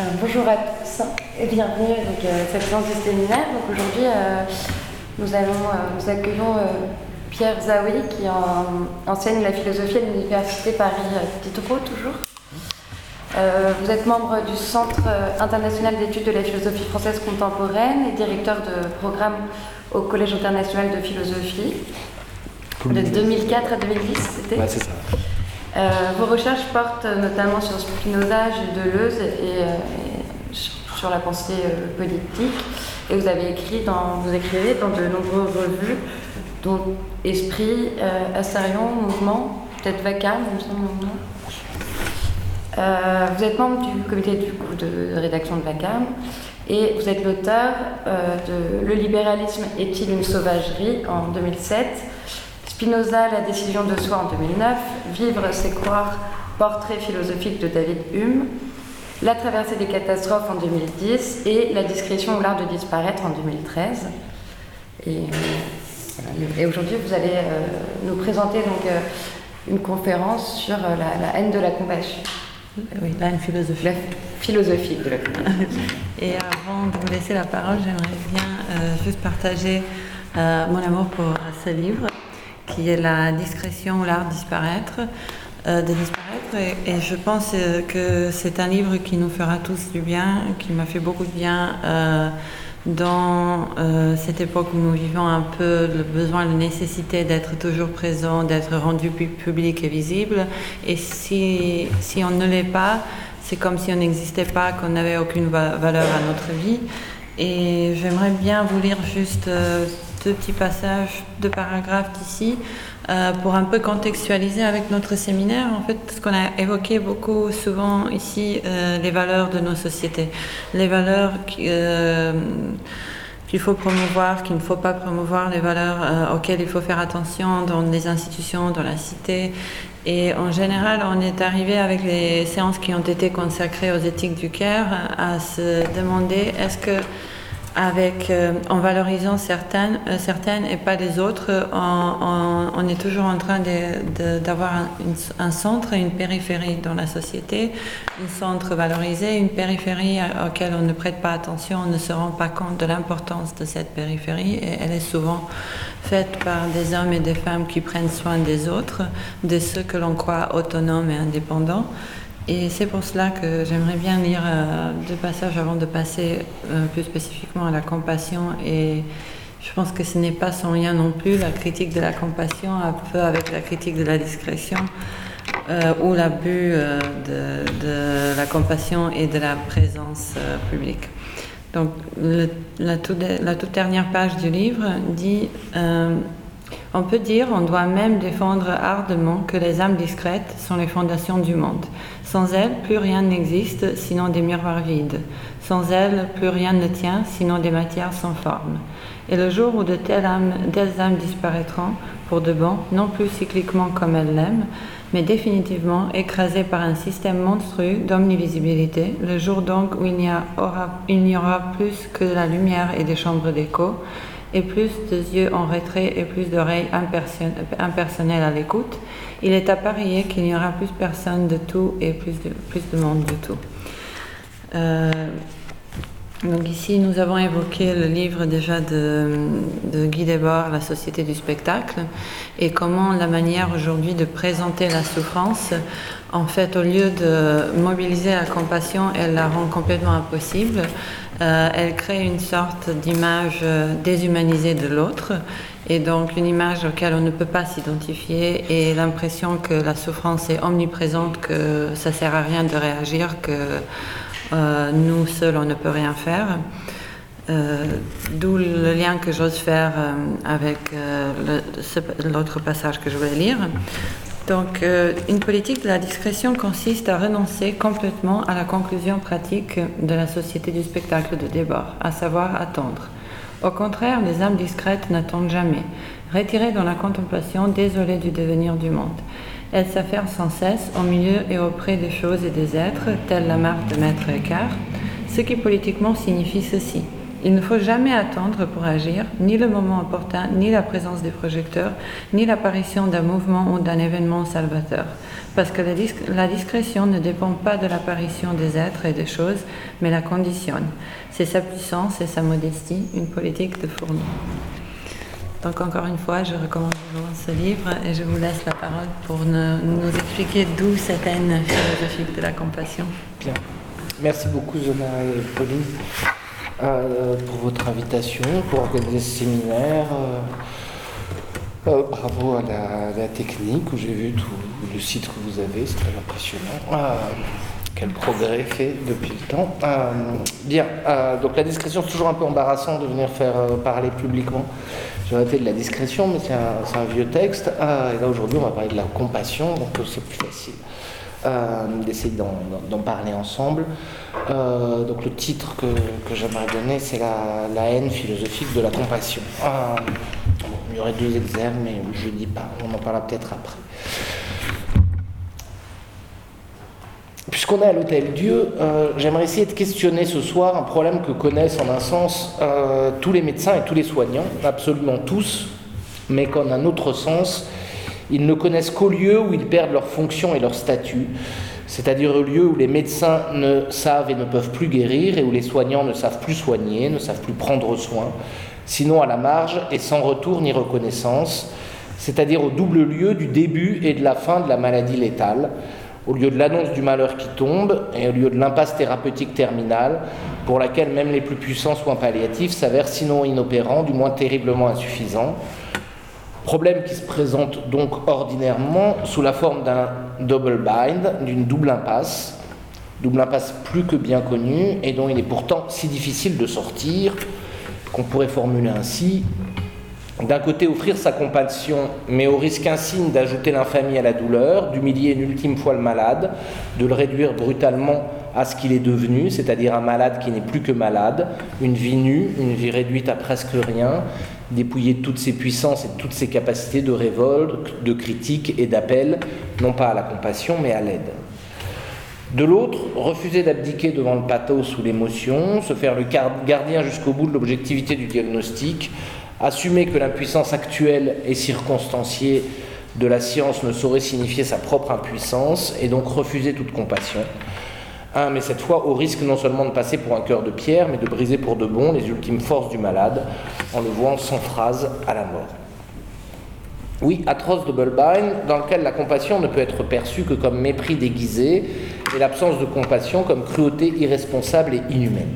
Euh, bonjour à tous et bienvenue à euh, cette séance du séminaire. Donc aujourd'hui, euh, nous, allons, nous accueillons Pierre Zawi qui enseigne la philosophie à l'Université Paris Diderot toujours. vous êtes membre du Centre international d'études de la philosophie française contemporaine et directeur de programme au Collège international de philosophie de 2004 à 2010, c'était? Ouais, c'est ça. Euh, vos recherches portent notamment sur Spinoza, Gilles Deleuze et, euh, sur, la pensée euh, politique. Et vous avez écrit dans, vous écrivez dans de nombreuses revues, dont Esprit, Astarion, Mouvement, peut-être Vacam, il me semble. vous êtes membre du comité de rédaction de Vacam et vous êtes l'auteur de Le libéralisme est-il une sauvagerie? en 2007 Spinoza, La décision de soi en 2009, Vivre, c'est croire, portrait philosophique de David Hume, La traversée des catastrophes en 2010 et La discrétion ou l'art de disparaître en 2013. Et, et aujourd'hui, vous allez euh, nous présenter donc, euh, une conférence sur euh, la, haine de la compassion. Oui, la haine philosophique. La philosophie de la compassion. Et avant de vous laisser la parole, j'aimerais bien juste partager mon amour pour ce livre qui est la discrétion, l'art disparaître, euh, de disparaître. Et, je pense euh, que c'est un livre qui nous fera tous du bien, qui m'a fait beaucoup de bien euh, dans cette époque où nous vivons un peu le besoin, la nécessité d'être toujours présent, d'être rendu public et visible. Et si, si on ne l'est pas, c'est comme si on n'existait pas, qu'on n'avait aucune valeur à notre vie. Et j'aimerais bien vous lire juste deux petits passages, deux paragraphes d'ici, euh, pour un peu contextualiser avec notre séminaire, en fait, ce qu'on a évoqué beaucoup souvent ici, euh, les valeurs de nos sociétés, les valeurs euh, qu'il faut promouvoir, qu'il ne faut pas promouvoir, les valeurs auxquelles il faut faire attention dans les institutions, dans la cité. Et en général, on est arrivé avec les séances qui ont été consacrées aux éthiques du Caire à se demander est-ce que euh, en valorisant certaines, euh, certaines et pas les autres, on, est toujours en train d'avoir un, centre et une périphérie dans la société, un centre valorisé, une périphérie auquel on ne prête pas attention, on ne se rend pas compte de l'importance de cette périphérie elle est souvent faite par des hommes et des femmes qui prennent soin des autres, de ceux que l'on croit autonomes et indépendants. Et c'est pour cela que j'aimerais bien lire euh, deux passages avant de passer euh, plus spécifiquement à la compassion. Et je pense que ce n'est pas sans lien non plus la critique de la compassion, un peu avec la critique de la discrétion, euh, ou l'abus de, la compassion et de la présence publique. Donc la, toute dernière page du livre dit on peut dire, on doit même défendre ardemment que les âmes discrètes sont les fondations du monde. Sans elles, plus rien n'existe, sinon des miroirs vides. Sans elles, plus rien ne tient, sinon des matières sans forme. Et le jour où de telles âmes, disparaîtront, pour de bon, non plus cycliquement comme elles l'aiment, mais définitivement écrasées par un système monstrueux d'omnivisibilité, le jour donc où il n'y aura, aura plus que de la lumière et des chambres d'écho, et plus de yeux en retrait et plus d'oreilles impersonnelles à l'écoute, il est à parier qu'il n'y aura plus personne de tout et plus de, plus de monde de tout. Euh, donc ici, nous avons évoqué le livre déjà de, de, Guy Debord, La Société du spectacle, et comment la manière aujourd'hui de présenter la souffrance, en fait, au lieu de mobiliser la compassion, elle la rend complètement impossible. Euh, elle crée une sorte d'image euh, déshumanisée de l'autre et donc une image auquel on ne peut pas s'identifier et l'impression que la souffrance est omniprésente, que ça sert à rien de réagir, que euh, nous seuls on ne peut rien faire. D'où le lien que j'ose faire avec l'autre passage que je voulais lire. Donc, euh, une politique de la discrétion consiste à renoncer complètement à la conclusion pratique de la société du spectacle de débord, à savoir attendre. Au contraire, les âmes discrètes n'attendent jamais, retirées dans la contemplation, désolées du devenir du monde. Elles s'affairent sans cesse au milieu et auprès des choses et des êtres, telle la marque de Maître Eckhart, ce qui politiquement signifie ceci. Il ne faut jamais attendre pour agir, ni le moment opportun, ni la présence des projecteurs, ni l'apparition d'un mouvement ou d'un événement salvateur. Parce que la, discrétion ne dépend pas de l'apparition des êtres et des choses, mais la conditionne. C'est sa puissance et sa modestie, une politique de fourni. Donc encore une fois, je recommande ce livre et je vous laisse la parole pour nous expliquer d'où cette haine philosophique de la compassion. Bien. Merci beaucoup Zona et Pauline euh, pour votre invitation, pour organiser ce séminaire. Euh, euh, bravo à la, technique où j'ai vu tout le site que vous avez, c'est très impressionnant. quel progrès fait depuis le temps. bien, donc la discrétion, c'est toujours un peu embarrassant de venir faire parler publiquement. J'ai arrêté de la discrétion, mais c'est un, vieux texte. et là aujourd'hui, on va parler de la compassion, donc c'est plus facile. Euh, d'essayer d'en parler ensemble. Euh, donc le titre que, j'aimerais donner, c'est la, haine philosophique de la compassion. Euh, il y aurait deux exergues, mais je ne dis pas, on en parlera peut-être après. Puisqu'on est à l'hôtel Dieu, j'aimerais essayer de questionner ce soir un problème que connaissent en un sens tous les médecins et tous les soignants, absolument tous, mais qu'en un autre sens, ils ne connaissent qu'au lieu où ils perdent leur fonction et leur statut, c'est-à-dire au lieu où les médecins ne savent et ne peuvent plus guérir et où les soignants ne savent plus soigner, ne savent plus prendre soin, sinon à la marge et sans retour ni reconnaissance, c'est-à-dire au double lieu du début et de la fin de la maladie létale, au lieu de l'annonce du malheur qui tombe et au lieu de l'impasse thérapeutique terminale, pour laquelle même les plus puissants soins palliatifs s'avèrent sinon inopérants, du moins terriblement insuffisants. Problème qui se présente donc ordinairement sous la forme d'un double bind, d'une double impasse, double impasse plus que bien connue et dont il est pourtant si difficile de sortir qu'on pourrait formuler ainsi. D'un côté offrir sa compassion, mais au risque insigne d'ajouter l'infamie à la douleur, d'humilier une ultime fois le malade, de le réduire brutalement à ce qu'il est devenu, c'est-à-dire un malade qui n'est plus que malade, une vie nue, une vie réduite à presque rien, dépouillé de toutes ses puissances et toutes ses capacités de révolte, de critique et d'appel, non pas à la compassion, mais à l'aide. De l'autre, refuser d'abdiquer devant le pathos ou l'émotion, se faire le gardien jusqu'au bout de l'objectivité du diagnostic, assumer que l'impuissance actuelle et circonstanciée de la science ne saurait signifier sa propre impuissance, et donc refuser toute compassion. Un, mais cette fois au risque non seulement de passer pour un cœur de pierre, mais de briser pour de bon les ultimes forces du malade, en le voyant sans phrase à la mort. Oui, atroce double-bind, dans lequel la compassion ne peut être perçue que comme mépris déguisé, et l'absence de compassion comme cruauté irresponsable et inhumaine.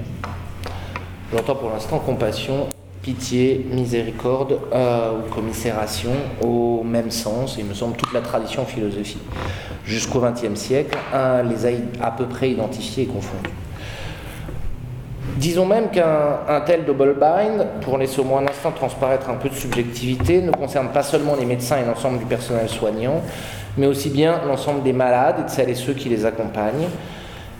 J'entends pour l'instant compassion, pitié, miséricorde euh, ou commisération au même sens, il me semble toute la tradition philosophique jusqu'au XXe siècle, les a à peu près identifiés et confondus. Disons même qu'un tel double bind, pour laisser au moins un instant transparaître un peu de subjectivité, ne concerne pas seulement les médecins et l'ensemble du personnel soignant, mais aussi bien l'ensemble des malades et de celles et ceux qui les accompagnent,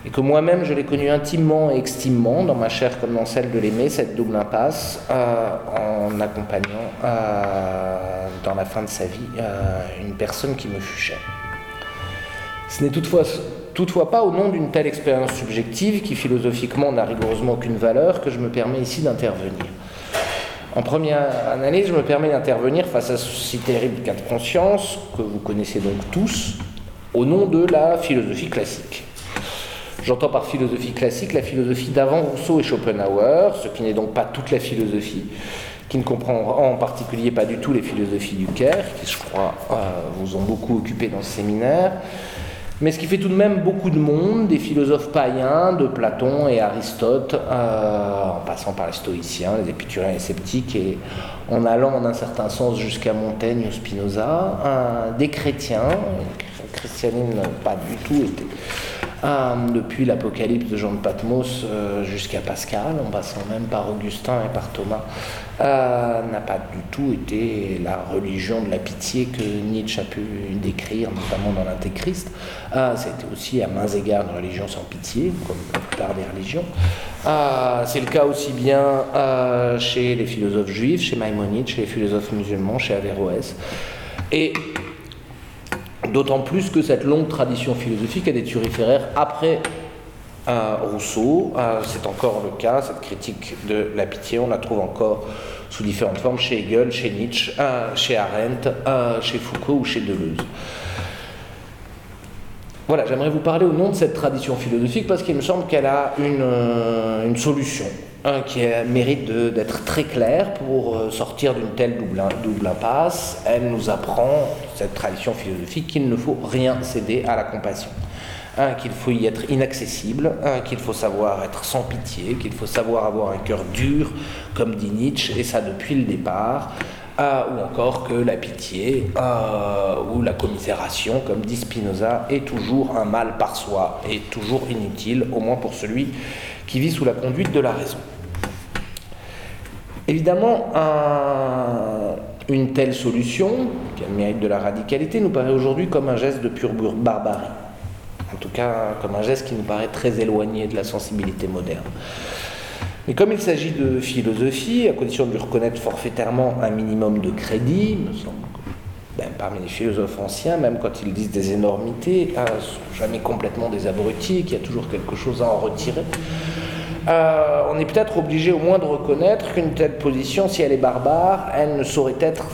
et que moi-même je l'ai connu intimement et extimement, dans ma chair comme dans celle de l'aimer, cette double impasse, euh, en accompagnant euh, dans la fin de sa vie euh, une personne qui me fut chère. Ce n'est toutefois, toutefois pas au nom d'une telle expérience subjective, qui philosophiquement n'a rigoureusement aucune valeur, que je me permets ici d'intervenir. En première analyse, je me permets d'intervenir face à si terrible cas de conscience, que vous connaissez donc tous, au nom de la philosophie classique. J'entends par philosophie classique la philosophie d'avant Rousseau et Schopenhauer, ce qui n'est donc pas toute la philosophie, qui ne comprend en particulier pas du tout les philosophies du Caire, qui je crois euh, vous ont beaucoup occupé dans ce séminaire, mais ce qui fait tout de même beaucoup de monde, des philosophes païens, de Platon et Aristote, euh, en passant par les stoïciens, les épicuriens et les sceptiques, et en allant en un certain sens jusqu'à Montaigne ou Spinoza, des chrétiens, le christianisme n'a pas du tout été depuis l'Apocalypse de Jean de Patmos euh, jusqu'à Pascal, en passant même par Augustin et par Thomas, euh, n'a pas du tout été la religion de la pitié que Nietzsche a pu décrire, notamment dans l'Antéchrist. Euh, été aussi à mains égards une religion sans pitié, comme la plupart des religions. C'est le cas aussi bien chez les philosophes juifs, chez Maïmonide, chez les philosophes musulmans, chez Averroès. Et D'autant plus que cette longue tradition philosophique a des turiféraires après Rousseau. C'est encore le cas, cette critique de la pitié, on la trouve encore sous différentes formes chez Hegel, chez Nietzsche, chez Arendt, chez Foucault ou chez Deleuze. Voilà, j'aimerais vous parler au nom de cette tradition philosophique parce qu'il me semble qu'elle a une, euh, solution un, qui mérite d'être très claire pour euh, sortir d'une telle double, double, impasse. Elle nous apprend, cette tradition philosophique, qu'il ne faut rien céder à la compassion. Un, qu'il faut y être inaccessible, un, qu'il faut savoir être sans pitié, qu'il faut savoir avoir un cœur dur, comme dit Nietzsche, et ça depuis le départ, ou encore que la pitié ou la commisération, comme dit Spinoza, est toujours un mal par soi, et toujours inutile, au moins pour celui qui vit sous la conduite de la raison. Évidemment, une telle solution, qui a le mérite de la radicalité, nous paraît aujourd'hui comme un geste de pure barbarie. En tout cas, comme un geste qui nous paraît très éloigné de la sensibilité moderne. Mais comme il s'agit de philosophie, à condition de lui reconnaître forfaitairement un minimum de crédit, me semble ben, parmi les philosophes anciens, même quand ils disent des énormités, ne sont jamais complètement des abrutis, qu'il y a toujours quelque chose à en retirer. Euh, on est peut-être obligé au moins de reconnaître qu'une telle position, si elle est barbare, elle ne saurait être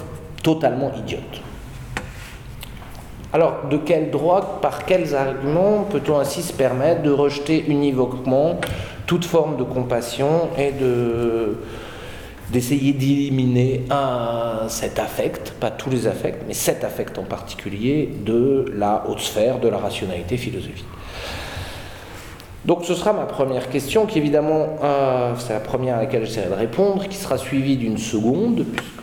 totalement idiote. Alors, de quel droit, par quels arguments peut-on ainsi se permettre de rejeter univoquement toute forme de compassion et de d'essayer d'éliminer cet affect, pas tous les affects, mais cet affect en particulier de la haute sphère de la rationalité philosophique? Donc ce sera ma première question, qui évidemment, euh, c'est la première à laquelle j'essaierai de répondre, qui sera suivie d'une seconde, puisque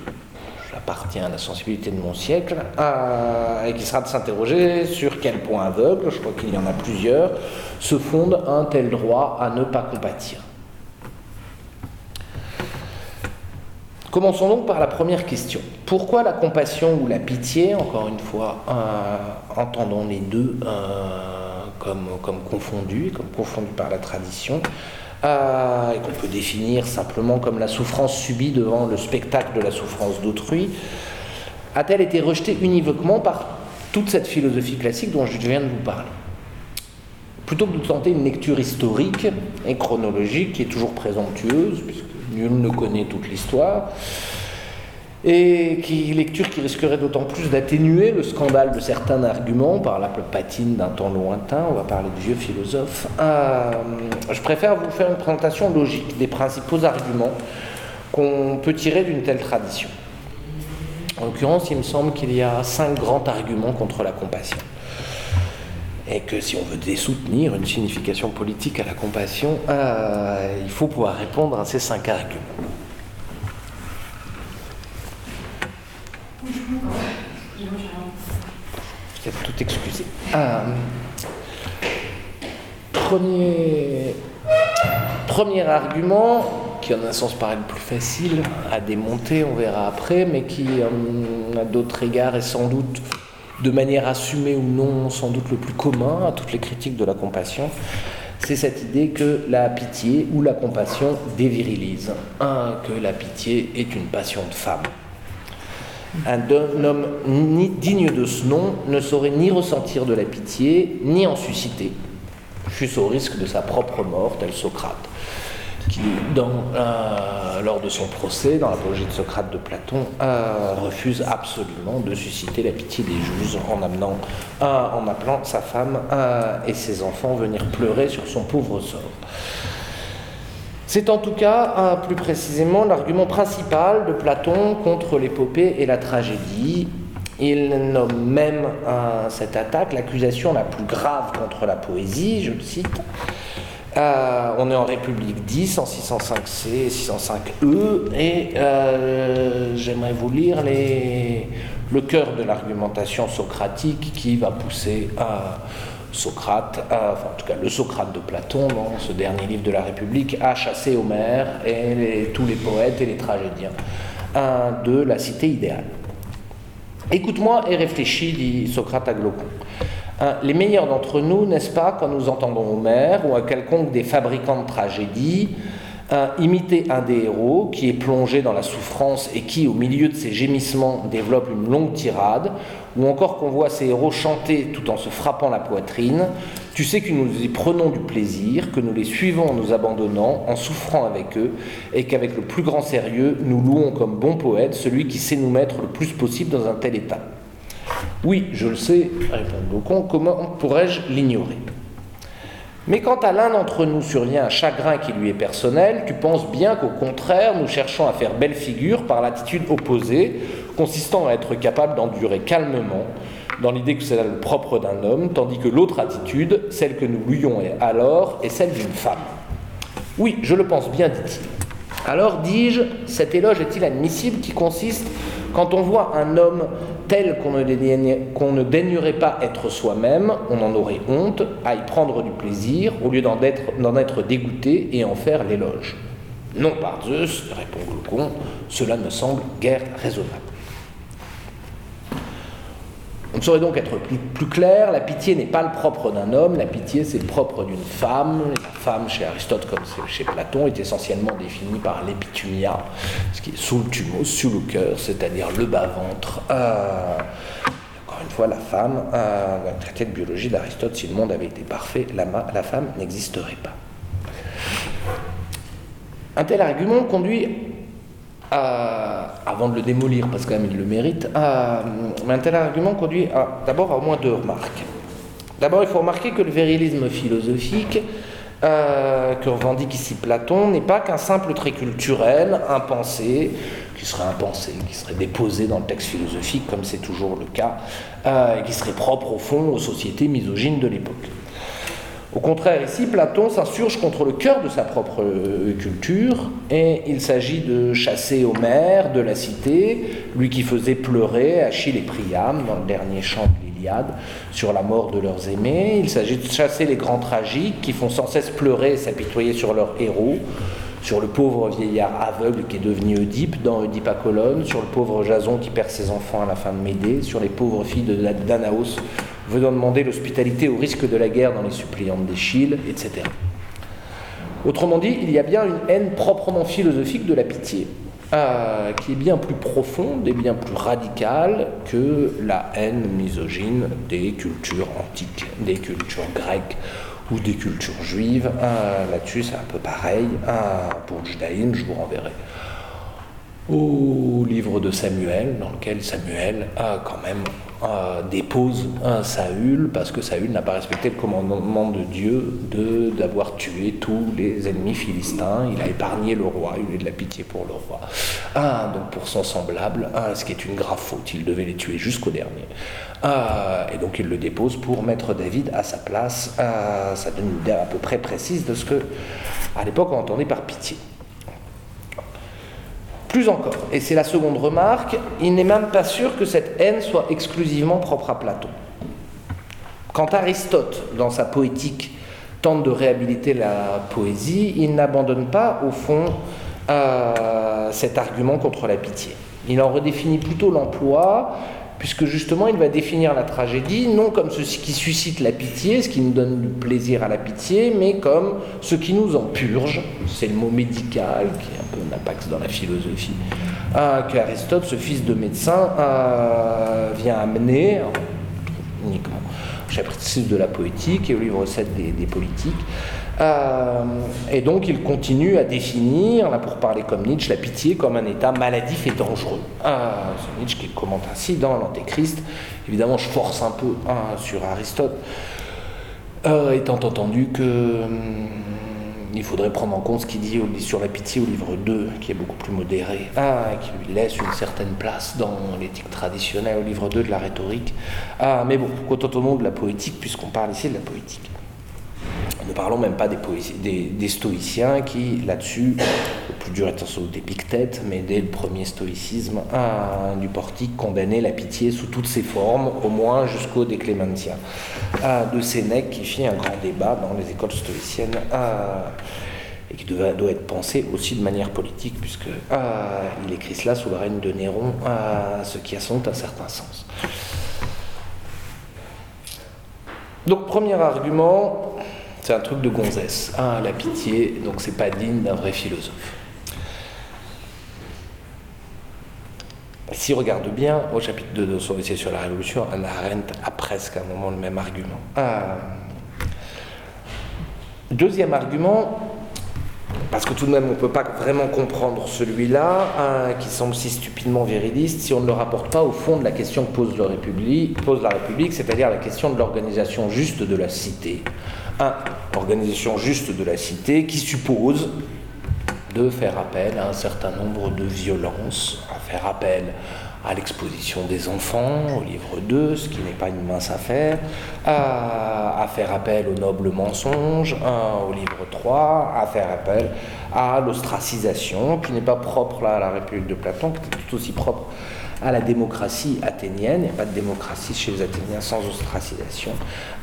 j'appartiens à la sensibilité de mon siècle, euh, et qui sera de s'interroger sur quel point aveugle, je crois qu'il y en a plusieurs, se fonde un tel droit à ne pas compatir. Commençons donc par la première question. Pourquoi la compassion ou la pitié, encore une fois, euh, entendons les deux comme, comme confondus, comme confondus par la tradition, euh, et qu'on peut définir simplement comme la souffrance subie devant le spectacle de la souffrance d'autrui, a-t-elle été rejetée univoquement par toute cette philosophie classique dont je viens de vous parler? Plutôt que de tenter une lecture historique et chronologique qui est toujours présomptueuse, puisque nul ne connaît toute l'histoire, et qui lecture qui risquerait d'autant plus d'atténuer le scandale de certains arguments par la patine d'un temps lointain, on va parler de vieux philosophes, euh, je préfère vous faire une présentation logique des principaux arguments qu'on peut tirer d'une telle tradition. En l'occurrence, il me semble qu'il y a cinq grands arguments contre la compassion et que si on veut désoutenir une signification politique à la compassion, euh, il faut pouvoir répondre à ces cinq arguments. Tout excusé. Euh, premier, argument, qui en un sens paraît le plus facile à démonter, on verra après, mais qui, à d'autres égards, est sans doute de manière assumée ou non, sans doute le plus commun à toutes les critiques de la compassion, c'est cette idée que la pitié ou la compassion dévirilise. Un, que la pitié est une passion de femme. Un homme digne de ce nom ne saurait ni ressentir de la pitié, ni en susciter, fût-ce au risque de sa propre mort, tel Socrate qui, euh, lors de son procès, dans l'apologie de Socrate de Platon, euh, refuse absolument de susciter la pitié des juges en, euh, en appelant sa femme et ses enfants venir pleurer sur son pauvre sort. C'est en tout cas, plus précisément, l'argument principal de Platon contre l'épopée et la tragédie. Il nomme même cette attaque l'accusation la plus grave contre la poésie, je le cite, euh, on est en République 10, en 605C et 605E, et euh, j'aimerais vous lire le cœur de l'argumentation socratique qui va pousser à Socrate, enfin en tout cas le Socrate de Platon, dans ce dernier livre de la République, à chasser Homère et tous les poètes et les tragédiens de la cité idéale. Écoute-moi et réfléchis, dit Socrate à Glaucon. Hein, les meilleurs d'entre nous, n'est-ce pas, quand nous entendons Homère ou à quelconque des fabricants de tragédies, hein, imiter un des héros qui est plongé dans la souffrance et qui, au milieu de ses gémissements, développe une longue tirade, ou encore qu'on voit ces héros chanter tout en se frappant la poitrine, tu sais que nous y prenons du plaisir, que nous les suivons en nous abandonnant, en souffrant avec eux, et qu'avec le plus grand sérieux, nous louons comme bon poète celui qui sait nous mettre le plus possible dans un tel état. Oui, je le sais, répond Glaucon, comment pourrais-je l'ignorer? Mais quand à l'un d'entre nous survient un chagrin qui lui est personnel, tu penses bien qu'au contraire, nous cherchons à faire belle figure par l'attitude opposée, consistant à être capable d'endurer calmement, dans l'idée que c'est le propre d'un homme, tandis que l'autre attitude, celle que nous louions alors, est celle d'une femme. Oui, je le pense bien, dit-il. Alors dis-je, cet éloge est-il admissible qui consiste, quand on voit un homme tel qu'on ne, daignerait pas être soi-même, on en aurait honte, à y prendre du plaisir, au lieu d'en être, dégoûté et en faire l'éloge. Non, par Zeus, répond Glaucon, cela me semble guère raisonnable. On saurait donc être plus, clair, la pitié n'est pas le propre d'un homme, la pitié c'est le propre d'une femme. La femme, chez Aristote comme chez Platon, est essentiellement définie par l'épitumia, ce qui est sous le thumos, sous le cœur, c'est-à-dire le bas-ventre. Euh, encore une fois, la femme, euh, dans le traité de biologie d'Aristote, si le monde avait été parfait, la femme n'existerait pas. Un tel argument conduit avant de le démolir, parce que même il le mérite, mais un tel argument conduit d'abord à au moins deux remarques. D'abord, il faut remarquer que le virilisme philosophique euh, que revendique ici Platon n'est pas qu'un simple trait culturel, impensé, qui serait impensé, qui serait déposé dans le texte philosophique, comme c'est toujours le cas, euh, et qui serait propre au fond aux sociétés misogynes de l'époque. Au contraire, ici, Platon s'insurge contre le cœur de sa propre euh, culture, et il s'agit de chasser Homère de la cité, lui qui faisait pleurer Achille et Priam dans le dernier chant de l'Iliade sur la mort de leurs aimés. Il s'agit de chasser les grands tragiques qui font sans cesse pleurer et s'apitoyer sur leurs héros, sur le pauvre vieillard aveugle qui est devenu Oedipe dans Oedipe à Colonne, sur le pauvre Jason qui perd ses enfants à la fin de Médée, sur les pauvres filles de Danaos venant demander l'hospitalité au risque de la guerre dans les suppliantes d'Échille, etc. Autrement dit, il y a bien une haine proprement philosophique de la pitié, euh, qui est bien plus profonde et bien plus radicale que la haine misogyne des cultures antiques, des cultures grecques ou des cultures juives. Euh, là-dessus, c'est un peu pareil. Euh, pour le judaïsme, je vous renverrai au livre de Samuel, dans lequel Samuel quand même dépose un Saül parce que Saül n'a pas respecté le commandement de Dieu de d'avoir tué tous les ennemis philistins. Il a épargné le roi, il a eu de la pitié pour le roi. Ah, donc pour son semblable, ah, ce qui est une grave faute, il devait les tuer jusqu'au dernier. Ah, et donc il le dépose pour mettre David à sa place. Ah, ça donne une idée à peu près précise de ce que, à l'époque, on entendait par pitié. Plus encore, et c'est la seconde remarque, il n'est même pas sûr que cette haine soit exclusivement propre à Platon. Quand Aristote, dans sa poétique, tente de réhabiliter la poésie, il n'abandonne pas, au fond, euh, cet argument contre la pitié. Il en redéfinit plutôt l'emploi puisque justement il va définir la tragédie non comme ce qui suscite la pitié, ce qui nous donne du plaisir à la pitié, mais comme ce qui nous en purge, c'est le mot médical qui est un peu un apax dans la philosophie, euh, qu'Aristote, ce fils de médecin, euh, vient amener, chapitre 6 de la poétique et au livre 7 des politiques, euh, et donc il continue à définir, là pour parler comme Nietzsche, la pitié comme un état maladif et dangereux. Euh, c'est Nietzsche qui commente ainsi dans l'Antéchrist. Évidemment, je force un peu hein, sur Aristote, euh, étant entendu que hum, il faudrait prendre en compte ce qu'il dit sur la pitié au livre 2, qui est beaucoup plus modéré, ah, et qui lui laisse une certaine place dans l'éthique traditionnelle au livre 2 de la rhétorique. Ah, mais bon, nom de la poétique, puisqu'on parle ici de la poétique. Ne parlons même pas des, stoïciens qui, là-dessus, le plus dur étant sans doute Épictète, mais dès le premier stoïcisme du portique, condamnait la pitié sous toutes ses formes, au moins jusqu'au déclémentien. de Sénèque qui fit un grand débat dans les écoles stoïciennes et qui doit, être pensé aussi de manière politique, puisque il écrit cela sous le règne de Néron, ce qui a sans un certain sens. Donc premier argument, c'est un truc de gonzesse. Ah, la pitié, donc c'est pas digne d'un vrai philosophe. Si on regarde bien, au chapitre 2 de son essai sur la Révolution, Anna Arendt a presque à un moment le même argument. Euh, deuxième argument, parce que tout de même on ne peut pas vraiment comprendre celui-là, qui semble si stupidement viriliste, si on ne le rapporte pas au fond de la question que pose la République, c'est-à-dire la question de l'organisation juste de la cité. Un, organisation juste de la cité qui suppose de faire appel à un certain nombre de violences, à faire appel à l'exposition des enfants, au livre 2, ce qui n'est pas une mince affaire, à, faire appel au noble mensonge, au livre 3, à faire appel à l'ostracisation, qui n'est pas propre à la République de Platon, qui est tout aussi propre à la démocratie athénienne, il n'y a pas de démocratie chez les Athéniens sans ostracisation,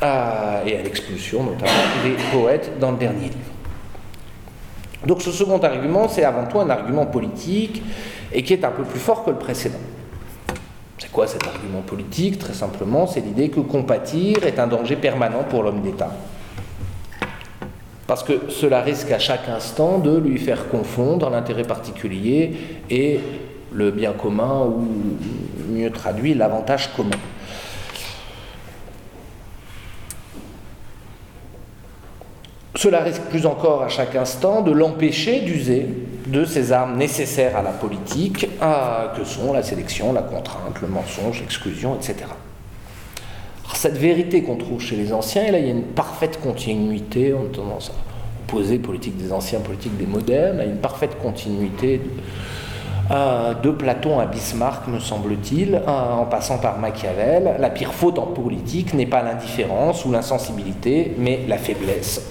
et à l'expulsion notamment des poètes dans le dernier livre. Donc ce second argument, c'est avant tout un argument politique et qui est un peu plus fort que le précédent. C'est quoi cet argument politique? Très simplement, c'est l'idée que compatir est un danger permanent pour l'homme d'État. Parce que cela risque à chaque instant de lui faire confondre l'intérêt particulier et le bien commun, ou mieux traduit, l'avantage commun. Cela risque plus encore à chaque instant de l'empêcher d'user de ces armes nécessaires à la politique, que sont la sélection, la contrainte, le mensonge, l'exclusion, etc. cette vérité qu'on trouve chez les anciens, et là il y a une parfaite continuité, on a tendance à opposer politique des anciens, politique des modernes, il a une parfaite continuité Platon à Bismarck, me semble-t-il, en passant par Machiavel. La pire faute en politique n'est pas l'indifférence ou l'insensibilité, mais la faiblesse.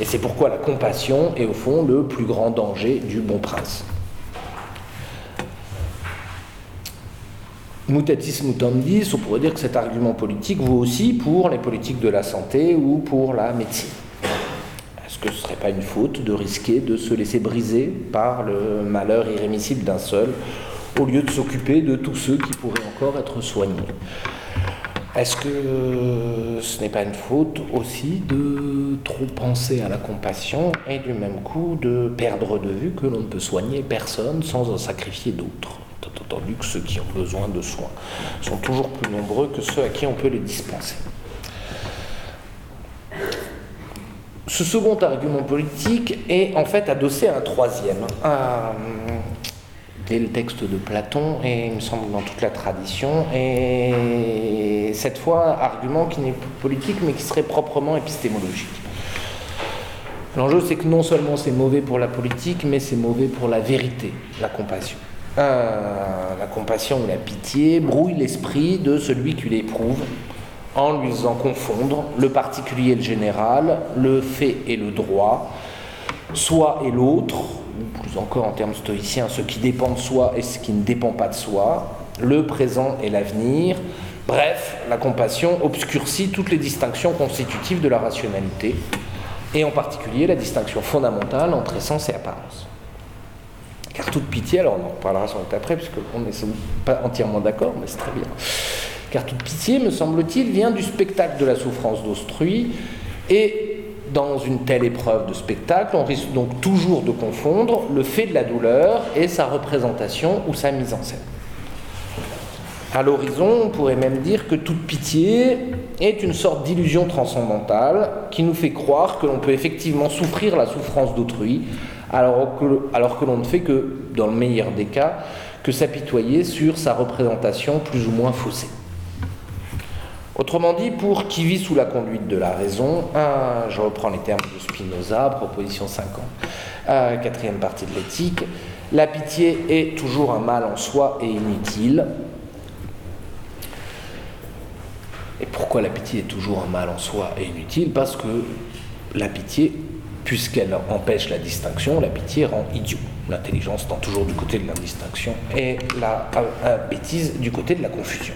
Et c'est pourquoi la compassion est au fond le plus grand danger du bon prince. Mutatis mutandis, on pourrait dire que cet argument politique vaut aussi pour les politiques de la santé ou pour la médecine ce ne serait pas une faute de risquer de se laisser briser par le malheur irrémissible d'un seul, au lieu de s'occuper de tous ceux qui pourraient encore être soignés Est-ce que ce n'est pas une faute aussi de trop penser à la compassion et du même coup de perdre de vue que l'on ne peut soigner personne sans en sacrifier d'autres entendu que ceux qui ont besoin de soins sont toujours plus nombreux que ceux à qui on peut les dispenser? Ce second argument politique est en fait adossé à un troisième, dès le texte de Platon et il me semble dans toute la tradition, et cette fois argument qui n'est plus politique mais qui serait proprement épistémologique. L'enjeu c'est que non seulement c'est mauvais pour la politique, mais c'est mauvais pour la vérité, la compassion. Euh, la compassion ou la pitié brouille l'esprit de celui qui l'éprouve en lui faisant confondre le particulier et le général, le fait et le droit, soi et l'autre, ou plus encore en termes stoïciens, ce qui dépend de soi et ce qui ne dépend pas de soi, le présent et l'avenir. Bref, la compassion obscurcit toutes les distinctions constitutives de la rationalité, et en particulier la distinction fondamentale entre essence et apparence. Car toute pitié, alors on en reparlera sans doute après, puisqu'on n'est pas entièrement d'accord, mais c'est très bien car toute pitié, me semble-t-il, vient du spectacle de la souffrance d'autrui, et dans une telle épreuve de spectacle, on risque donc toujours de confondre le fait de la douleur et sa représentation ou sa mise en scène. À l'horizon, on pourrait même dire que toute pitié est une sorte d'illusion transcendantale qui nous fait croire que l'on peut effectivement souffrir la souffrance d'autrui, alors que, alors que l'on ne fait que, dans le meilleur des cas, que s'apitoyer sur sa représentation plus ou moins faussée. Autrement dit, pour qui vit sous la conduite de la raison, je reprends les termes de Spinoza, proposition 50, quatrième partie de l'éthique, la pitié est toujours un mal en soi et inutile. Et pourquoi la pitié est toujours un mal en soi et inutile? Parce que la pitié, puisqu'elle empêche la distinction, la pitié rend idiot. L'intelligence étant toujours du côté de l'indistinction et la bêtise du côté de la confusion.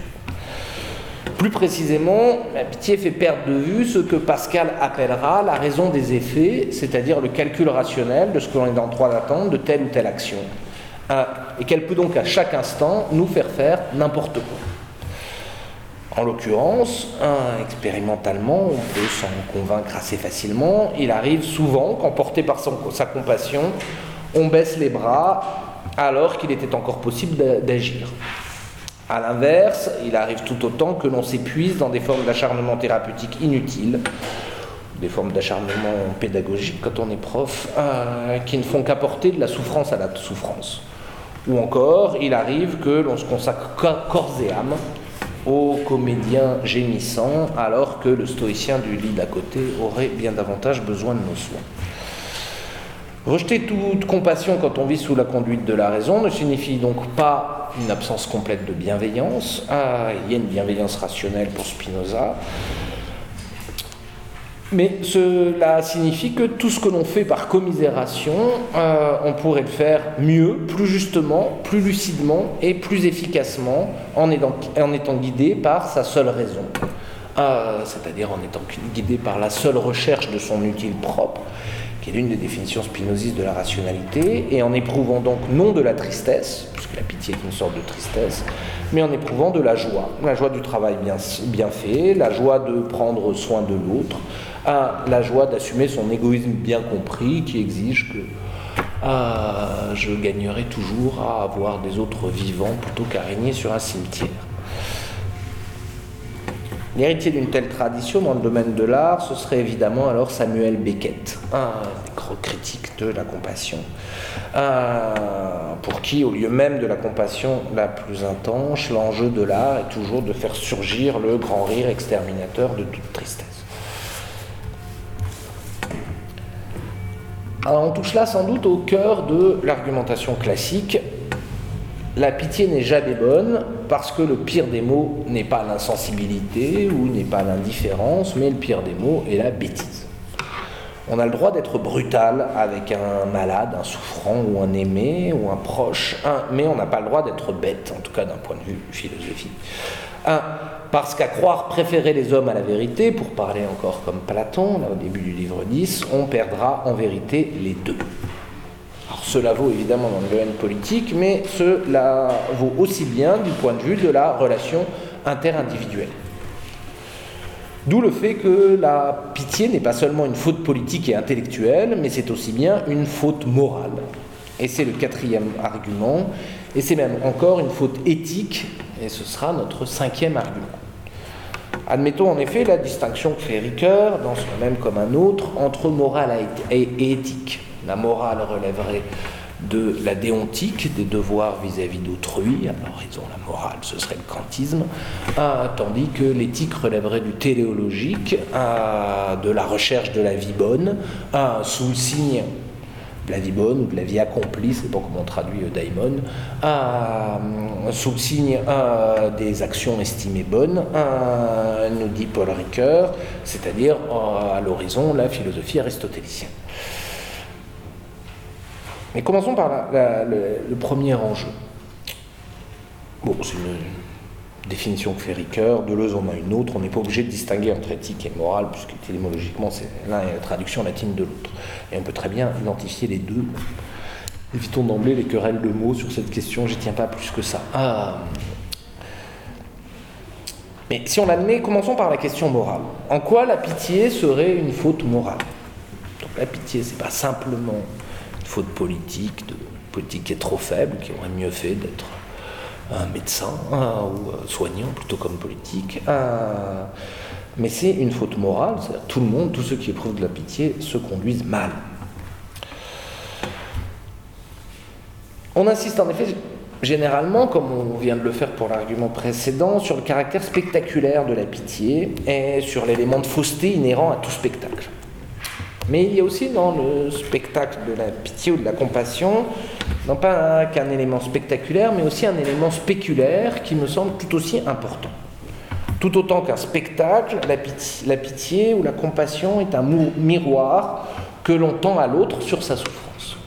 Plus précisément, la pitié fait perdre de vue ce que Pascal appellera la raison des effets, c'est-à-dire le calcul rationnel de ce que l'on est en droit d'attendre de telle ou telle action. Et qu'elle peut donc à chaque instant nous faire faire n'importe quoi. En l'occurrence, expérimentalement, on peut s'en convaincre assez facilement, il arrive souvent qu'emporté par sa compassion, on baisse les bras alors qu'il était encore possible d'agir. A l'inverse, il arrive tout autant que l'on s'épuise dans des formes d'acharnement thérapeutique inutiles, des formes d'acharnement pédagogique quand on est prof, euh, qui ne font qu'apporter de la souffrance à la souffrance. Ou encore, il arrive que l'on se consacre corps et âme au comédien gémissant, alors que le stoïcien du lit d'à côté aurait bien davantage besoin de nos soins. Rejeter toute compassion quand on vit sous la conduite de la raison ne signifie donc pas une absence complète de bienveillance. Ah, il y a une bienveillance rationnelle pour Spinoza. Mais cela signifie que tout ce que l'on fait par commisération, euh, on pourrait le faire mieux, plus justement, plus lucidement et plus efficacement en étant, guidé par sa seule raison. Euh, c'est-à-dire en étant guidé par la seule recherche de son utile propre, l'une des définitions spinozistes de la rationalité, et en éprouvant donc non de la tristesse, puisque la pitié est une sorte de tristesse, mais en éprouvant de la joie, la joie du travail bien, bien fait, la joie de prendre soin de l'autre, la joie d'assumer son égoïsme bien compris qui exige que ah, je gagnerai toujours à avoir des autres vivants plutôt qu'à régner sur un cimetière. L'héritier d'une telle tradition dans le domaine de l'art, ce serait évidemment alors Samuel Beckett, un gros critique de la compassion, pour qui, au lieu même de la compassion la plus intense, l'enjeu de l'art est toujours de faire surgir le grand rire exterminateur de toute tristesse. Alors on touche là sans doute au cœur de l'argumentation classique. La pitié n'est jamais bonne parce que le pire des mots n'est pas l'insensibilité ou n'est pas l'indifférence, mais le pire des mots est la bêtise. On a le droit d'être brutal avec un malade, un souffrant ou un aimé ou un proche, mais on n'a pas le droit d'être bête, en tout cas d'un point de vue philosophique. Un, parce qu'à croire préférer les hommes à la vérité, pour parler encore comme Platon, là, au début du livre 10, on perdra en vérité les deux. Cela vaut évidemment dans le domaine politique, mais cela vaut aussi bien du point de vue de la relation interindividuelle. D'où le fait que la pitié n'est pas seulement une faute politique et intellectuelle, mais c'est aussi bien une faute morale. Et c'est le quatrième argument, et c'est même encore une faute éthique, et ce sera notre cinquième argument. Admettons en effet la distinction que fait Ricoeur, dans ce même comme un autre, entre morale et éthique. La morale relèverait de la déontique, des devoirs vis-à-vis d'autrui, alors ils ont la morale, ce serait le kantisme, tandis que l'éthique relèverait du téléologique, de la recherche de la vie bonne, sous le signe de la vie bonne ou de la vie accomplie, c'est pas comment on traduit euh, daimon, euh, sous le signe des actions estimées bonnes, nous dit Paul Ricoeur, c'est-à-dire à l'horizon la philosophie aristotélicienne. Mais commençons par le, premier enjeu. Bon, c'est une définition que fait Ricoeur, Deleuze en a une autre, on n'est pas obligé de distinguer entre éthique et morale, puisque étymologiquement, c'est l'un est la traduction latine de l'autre. Et on peut très bien identifier les deux. Évitons d'emblée les querelles de mots sur cette question, j'y tiens pas plus que ça. Ah. Mais si on l'admet, commençons par la question morale. En quoi la pitié serait une faute morale? Donc la pitié, c'est pas simplement faute politique, de politique qui est trop faible, qui aurait mieux fait d'être un médecin ou soignant plutôt comme politique. mais c'est une faute morale, c'est-à-dire tout le monde, tous ceux qui éprouvent de la pitié se conduisent mal. On insiste en effet généralement, comme on vient de le faire pour l'argument précédent, sur le caractère spectaculaire de la pitié et sur l'élément de fausseté inhérent à tout spectacle. Mais il y a aussi dans le spectacle de la pitié ou de la compassion, non pas qu'un élément spectaculaire, mais aussi un élément spéculaire qui me semble tout aussi important. Tout autant qu'un spectacle, la pitié, ou la compassion est un miroir que l'on tend à l'autre sur sa souffrance.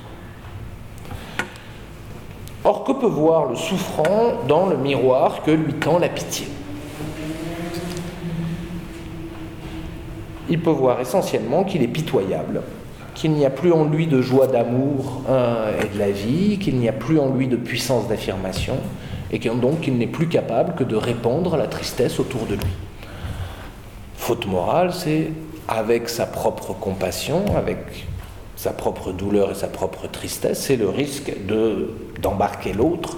Or, que peut voir le souffrant dans le miroir que lui tend la pitié? Il peut voir essentiellement qu'il est pitoyable, qu'il n'y a plus en lui de joie d'amour et de la vie, qu'il n'y a plus en lui de puissance d'affirmation, et donc qu'il n'est plus capable que de répandre la tristesse autour de lui. Faute morale, c'est avec sa propre compassion, avec sa propre douleur et sa propre tristesse, c'est le risque de, d'embarquer l'autre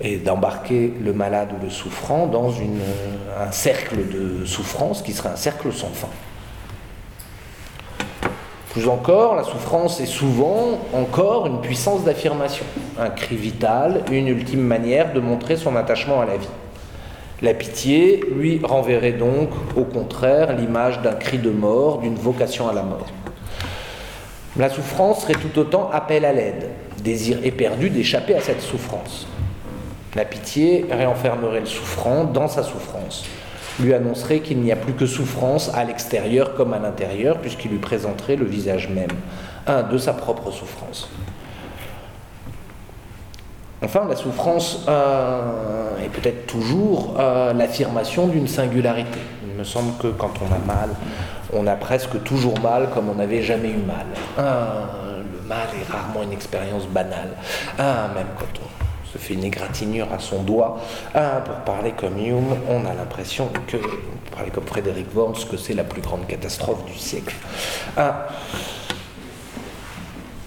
et d'embarquer le malade ou le souffrant dans un cercle de souffrance qui serait un cercle sans fin. Plus encore, la souffrance est souvent encore une puissance d'affirmation, un cri vital, une ultime manière de montrer son attachement à la vie. La pitié lui renverrait donc, au contraire, l'image d'un cri de mort, d'une vocation à la mort. La souffrance serait tout autant appel à l'aide, désir éperdu d'échapper à cette souffrance. La pitié réenfermerait le souffrant dans sa souffrance, lui annoncerait qu'il n'y a plus que souffrance à l'extérieur comme à l'intérieur, puisqu'il lui présenterait le visage même, de sa propre souffrance. Enfin, la souffrance euh, est peut-être toujours euh, l'affirmation d'une singularité. Il me semble que quand on a mal, on a presque toujours mal comme on n'avait jamais eu mal. Euh, le mal est rarement une expérience banale, même quand on se fait une égratignure à son doigt. pour parler comme Hume, on a l'impression que, pour parler comme Frédéric Worms, que c'est la plus grande catastrophe du siècle.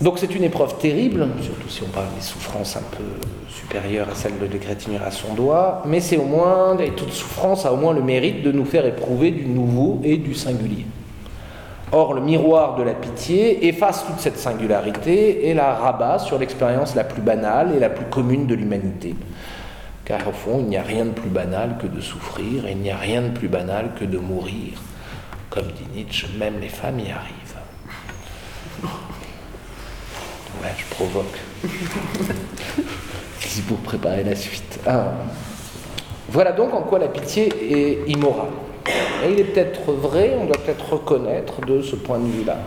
Donc c'est une épreuve terrible, surtout si on parle des souffrances un peu supérieures à celle de l'égratignure à son doigt, mais c'est au moins, et toute souffrance a au moins le mérite de nous faire éprouver du nouveau et du singulier. Or, le miroir de la pitié efface toute cette singularité et la rabat sur l'expérience la plus banale et la plus commune de l'humanité. Car au fond, il n'y a rien de plus banal que de souffrir, et il n'y a rien de plus banal que de mourir. Comme dit Nietzsche, même les femmes y arrivent je provoque. C'est pour préparer la suite. Ah. Voilà donc en quoi la pitié est immorale. Et il est peut-être vrai, on doit peut-être reconnaître de ce point de vue-là,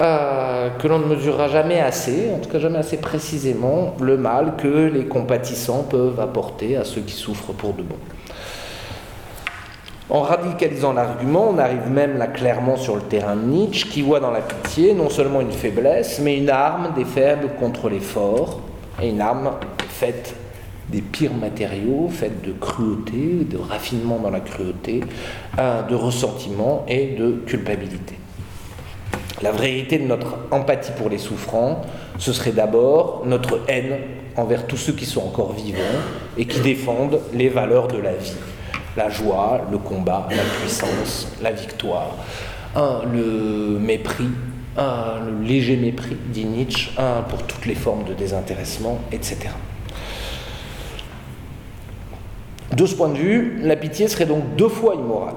euh, que l'on ne mesurera jamais assez, en tout cas jamais assez précisément, le mal que les compatissants peuvent apporter à ceux qui souffrent pour de bon. En radicalisant l'argument, on arrive même là clairement sur le terrain de Nietzsche, qui voit dans la pitié non seulement une faiblesse, mais une arme des faibles contre les forts, et une arme faite des pires matériaux, faite de cruauté, de raffinement dans la cruauté, euh, de ressentiment et de culpabilité. La vérité de notre empathie pour les souffrants, ce serait d'abord notre haine envers tous ceux qui sont encore vivants et qui défendent les valeurs de la vie la joie, le combat, la puissance, la victoire, le mépris, le léger mépris, dit Nietzsche, pour toutes les formes de désintéressement, etc. De ce point de vue, la pitié serait donc deux fois immorale.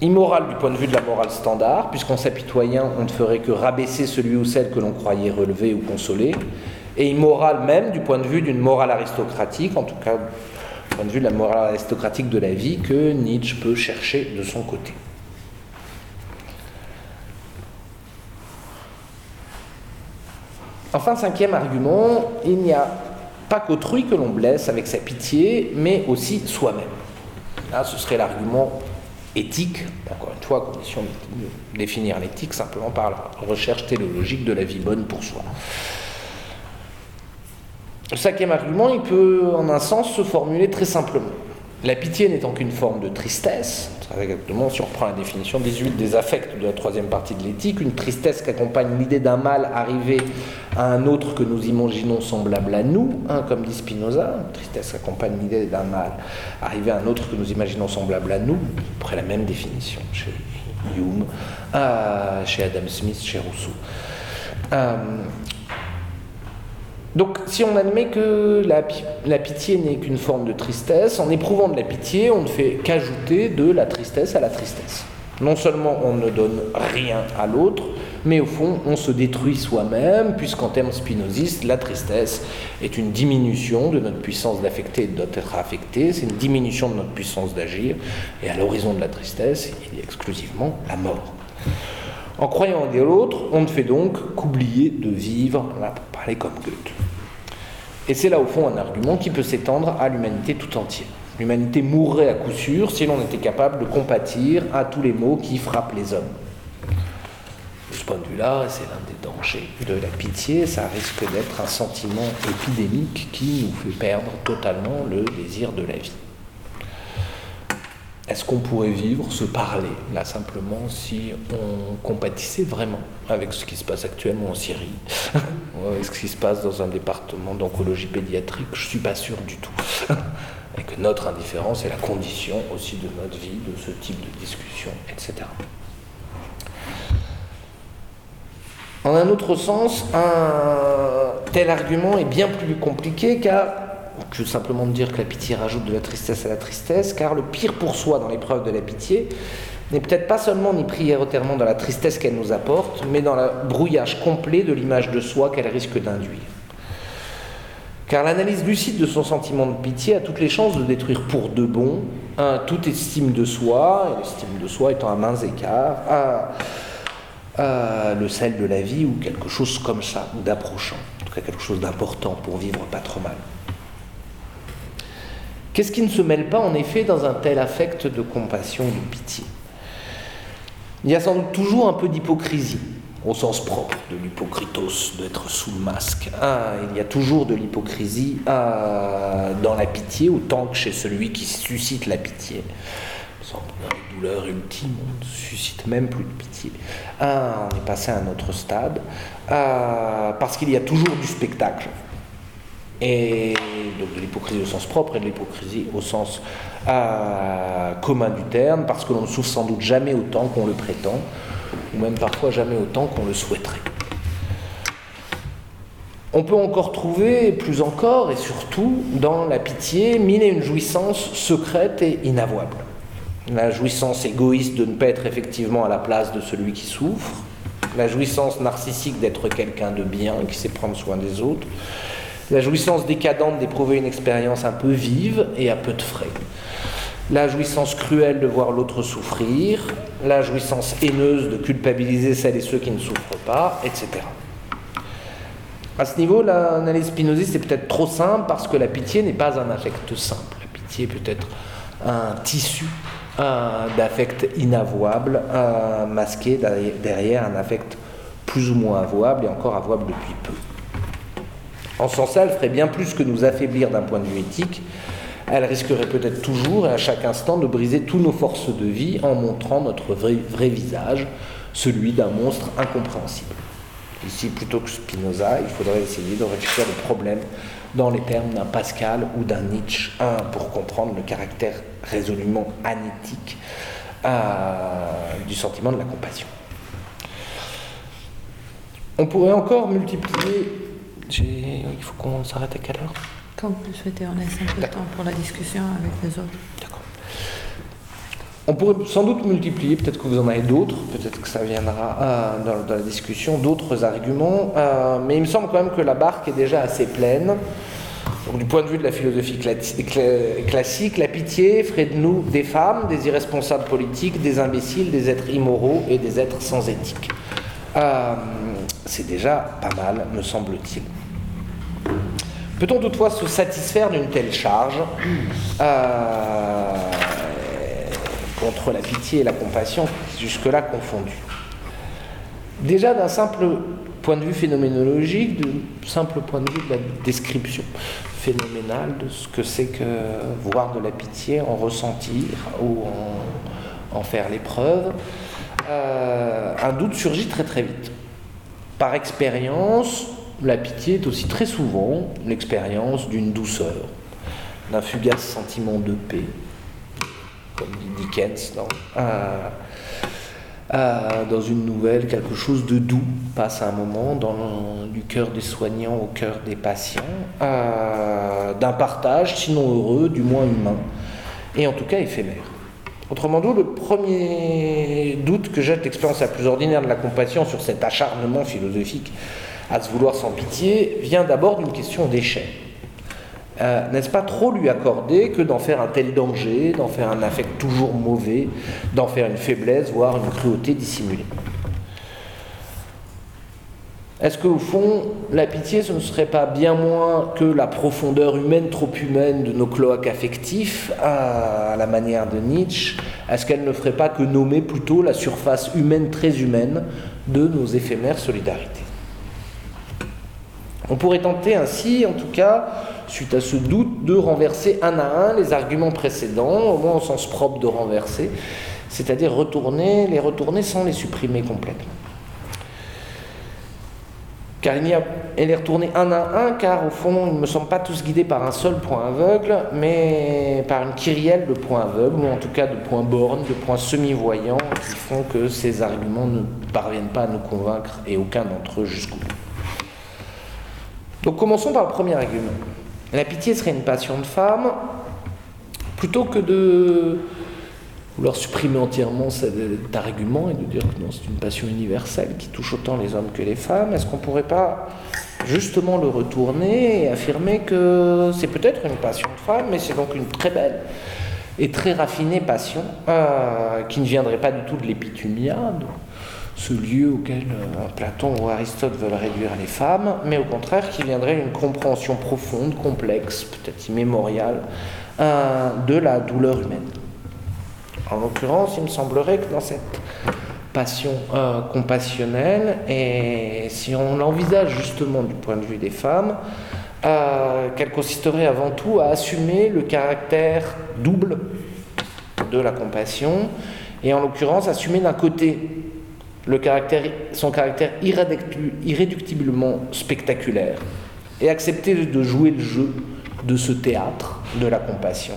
Immorale du point de vue de la morale standard, puisqu'en s'apitoyant, on ne ferait que rabaisser celui ou celle que l'on croyait relever ou consoler, et immorale même du point de vue d'une morale aristocratique, en tout cas point de vue de la morale aristocratique de la vie que Nietzsche peut chercher de son côté. Enfin, cinquième argument, il n'y a pas qu'autrui que l'on blesse avec sa pitié, mais aussi soi-même. Là, ce serait l'argument éthique, encore une fois, condition de définir l'éthique simplement par la recherche théologique de la vie bonne pour soi. Le cinquième argument, il peut en un sens se formuler très simplement. La pitié n'étant qu'une forme de tristesse, exactement si on reprend la définition 18 des affects de la troisième partie de l'éthique, une tristesse qui accompagne l'idée d'un mal arrivé à un autre que nous imaginons semblable à nous, hein, comme dit Spinoza, une tristesse qui accompagne l'idée d'un mal arrivé à un autre que nous imaginons semblable à nous, après la même définition chez Hume, euh, chez Adam Smith, chez Rousseau. Euh, donc si on admet que la, pitié n'est qu'une forme de tristesse, en éprouvant de la pitié, on ne fait qu'ajouter de la tristesse à la tristesse. Non seulement on ne donne rien à l'autre, mais au fond on se détruit soi-même, puisqu'en termes spinozistes, la tristesse est une diminution de notre puissance d'affecter et d'être affecté, c'est une diminution de notre puissance d'agir, et à l'horizon de la tristesse, il y a exclusivement la mort. En croyant en l'autre, on ne fait donc qu'oublier de vivre, pour parler comme Goethe. Et c'est là au fond un argument qui peut s'étendre à l'humanité tout entière. L'humanité mourrait à coup sûr si l'on était capable de compatir à tous les maux qui frappent les hommes. De ce point de vue-là, c'est l'un des dangers de la pitié, ça risque d'être un sentiment épidémique qui nous fait perdre totalement le désir de la vie. Est-ce qu'on pourrait vivre, se parler, là simplement, si on compatissait vraiment avec ce qui se passe actuellement en Syrie, avec ce qui se passe dans un département d'oncologie pédiatrique Je ne suis pas sûr du tout. Et que notre indifférence est la condition aussi de notre vie, de ce type de discussion, etc. En un autre sens, un tel argument est bien plus compliqué car que simplement de dire que la pitié rajoute de la tristesse à la tristesse, car le pire pour soi dans l'épreuve de la pitié n'est peut-être pas seulement ni prioritairement dans la tristesse qu'elle nous apporte, mais dans le brouillage complet de l'image de soi qu'elle risque d'induire. Car l'analyse lucide de son sentiment de pitié a toutes les chances de détruire pour de bon toute estime de soi, et l'estime de soi étant à mains écarts, le sel de la vie ou quelque chose comme ça, ou d'approchant, en tout cas quelque chose d'important pour vivre pas trop mal. Qu'est-ce qui ne se mêle pas en effet dans un tel affect de compassion, de pitié? Il y a sans doute toujours un peu d'hypocrisie, au sens propre de l'hypocritos, d'être sous le masque. Ah, il y a toujours de l'hypocrisie ah, dans la pitié, autant que chez celui qui suscite la pitié. Dans les douleurs ultimes, on ne suscite même plus de pitié. Ah, on est passé à un autre stade, ah, parce qu'il y a toujours du spectacle et donc de l'hypocrisie au sens propre et de l'hypocrisie au sens euh, commun du terme, parce que l'on ne souffre sans doute jamais autant qu'on le prétend, ou même parfois jamais autant qu'on le souhaiterait. On peut encore trouver, plus encore et surtout, dans la pitié, mille et une jouissance secrète et inavouable. La jouissance égoïste de ne pas être effectivement à la place de celui qui souffre, la jouissance narcissique d'être quelqu'un de bien, qui sait prendre soin des autres, la jouissance décadente d'éprouver une expérience un peu vive et à peu de frais. La jouissance cruelle de voir l'autre souffrir, la jouissance haineuse de culpabiliser celles et ceux qui ne souffrent pas, etc. À ce niveau, l'analyse spinoziste est peut-être trop simple parce que la pitié n'est pas un affect simple. La pitié peut être un tissu d'affect inavouable, masqué derrière un affect plus ou moins avouable et encore avouable depuis peu. En sens elle ferait bien plus que nous affaiblir d'un point de vue éthique. Elle risquerait peut-être toujours et à chaque instant de briser tous nos forces de vie en montrant notre vrai, vrai visage, celui d'un monstre incompréhensible. Ici, plutôt que Spinoza, il faudrait essayer de réfléchir le problème dans les termes d'un Pascal ou d'un Nietzsche, un, pour comprendre le caractère résolument anéthique euh, du sentiment de la compassion. On pourrait encore multiplier il faut qu'on s'arrête à quelle heure? Quand vous souhaitez, on laisse un peu de temps pour la discussion avec les autres. D'accord. On pourrait sans doute multiplier, peut-être que vous en avez d'autres, peut-être que ça viendra euh, dans, la discussion, d'autres arguments, euh, mais il me semble quand même que la barque est déjà assez pleine. du point de vue de la philosophie classique, la pitié ferait de nous des femmes, des irresponsables politiques, des imbéciles, des êtres immoraux et des êtres sans éthique. Euh, c'est déjà pas mal, me semble-t-il. Peut-on toutefois se satisfaire d'une telle charge euh, contre la pitié et la compassion, jusque-là confondues? Déjà d'un simple point de vue phénoménologique, d'un simple point de vue de la description phénoménale de ce que c'est que voir de la pitié, en ressentir ou en, faire l'épreuve, euh, un doute surgit très très vite. Par expérience, la pitié est aussi très souvent l'expérience d'une douceur, d'un fugace sentiment de paix, comme dit Dickens dans, euh, euh, dans une nouvelle, quelque chose de doux passe un moment du cœur des soignants au cœur des patients, euh, d'un partage, sinon heureux, du moins humain, et en tout cas éphémère. Autrement dit, le premier doute que jette l'expérience la plus ordinaire de la compassion sur cet acharnement philosophique à se vouloir sans pitié vient d'abord d'une question d'échec. Euh, n'est-ce pas trop lui accorder que d'en faire un tel danger, d'en faire un affect toujours mauvais, d'en faire une faiblesse, voire une cruauté dissimulée? Est-ce qu'au fond, la pitié, ce ne serait pas bien moins que la profondeur humaine, trop humaine, de nos cloaques affectifs, à la manière de Nietzsche? Est-ce qu'elle ne ferait pas que nommer plutôt la surface humaine, très humaine, de nos éphémères solidarités? On pourrait tenter ainsi, en tout cas, suite à ce doute, de renverser un à un les arguments précédents, au moins au sens propre de renverser, c'est-à-dire retourner, les retourner sans les supprimer complètement. Car et les retourner un à un, car au fond, ils ne me semblent pas tous guidés par un seul point aveugle, mais par une kyrielle de points aveugles, ou en tout cas de points bornes, de points semi-voyants, qui font que ces arguments ne parviennent pas à nous convaincre, et aucun d'entre eux jusqu'au bout. Donc commençons par le premier argument. La pitié serait une passion de femme, plutôt que de vouloir supprimer entièrement cet argument et de dire que non, c'est une passion universelle qui touche autant les hommes que les femmes, est-ce qu'on ne pourrait pas justement le retourner et affirmer que c'est peut-être une passion de femme, mais c'est donc une très belle et très raffinée passion euh, qui ne viendrait pas du tout de l'épithumia, ce lieu auquel euh, Platon ou Aristote veulent réduire les femmes, mais au contraire qui viendrait d'une compréhension profonde, complexe, peut-être immémoriale, euh, de la douleur humaine. En l'occurrence, il me semblerait que dans cette passion euh, compassionnelle, et si on l'envisage justement du point de vue des femmes, qu'elle consisterait avant tout à assumer le caractère double de la compassion, et en l'occurrence assumer d'un côté son caractère irréductiblement spectaculaire, et accepter de jouer le jeu de ce théâtre de la compassion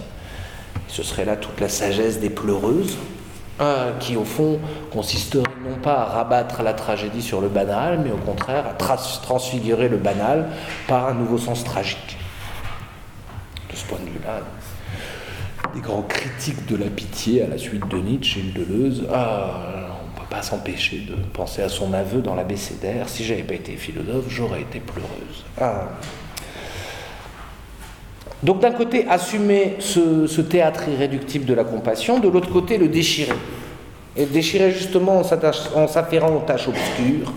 ce serait là toute la sagesse des pleureuses, hein, qui au fond consisterait non pas à rabattre la tragédie sur le banal, mais au contraire à transfigurer le banal par un nouveau sens tragique. De ce point de vue-là, des grands critiques de la pitié à la suite de Nietzsche et de Deleuze, ah, pas s'empêcher de penser à son aveu dans l'abécédaire. Si j'avais pas été philosophe, j'aurais été pleureuse. Ah. Donc d'un côté, assumer ce, théâtre irréductible de la compassion, de l'autre côté, le déchirer. Et déchirer justement en s'affairant aux tâches obscures.